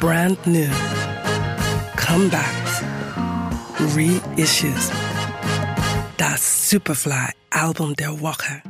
brand new, comebacks, reissues. Das Superfly Album der Woche.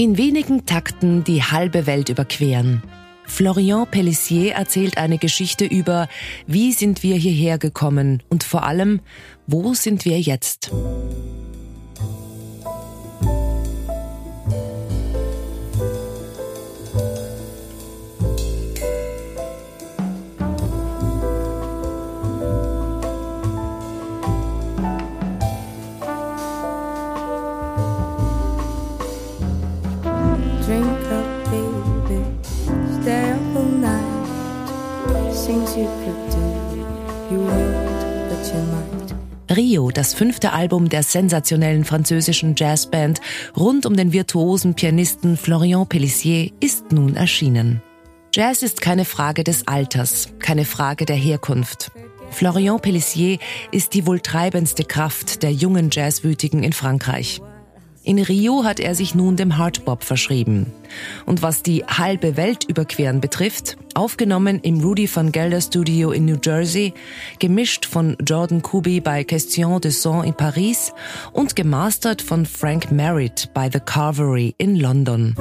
In wenigen Takten die halbe Welt überqueren. Florian Pellissier erzählt eine Geschichte über, wie sind wir hierher gekommen und vor allem, wo sind wir jetzt? Drink up, baby. Stay up all night. Things you could do, you won't, but you might. Rio, das fünfte Album der sensationellen französischen Jazzband rund um den virtuosen Pianisten Florian Pellissier, ist nun erschienen. Jazz ist keine Frage des Alters, keine Frage der Herkunft. Florian Pellissier ist die wohl treibendste Kraft der jungen Jazzwütigen in Frankreich. In Rio hat er sich nun dem Hardbop verschrieben. Und was die halbe Welt überqueren betrifft, aufgenommen im Rudy van Gelder Studio in New Jersey, gemischt von Jordan Kubi bei Question de Son in Paris und gemastert von Frank Merritt bei The Carvery in London.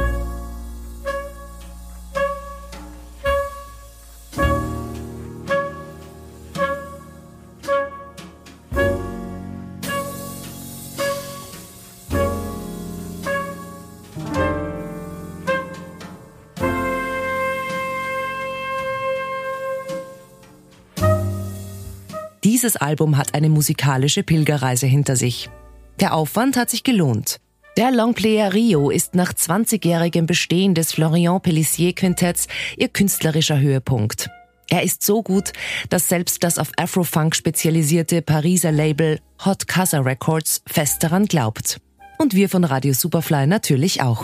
Dieses Album hat eine musikalische Pilgerreise hinter sich. Der Aufwand hat sich gelohnt. Der Longplayer Rio ist nach 20-jährigem Bestehen des Florian Pellissier Quintetts ihr künstlerischer Höhepunkt. Er ist so gut, dass selbst das auf Afrofunk spezialisierte Pariser Label Hot Casa Records fest daran glaubt. Und wir von Radio Superfly natürlich auch.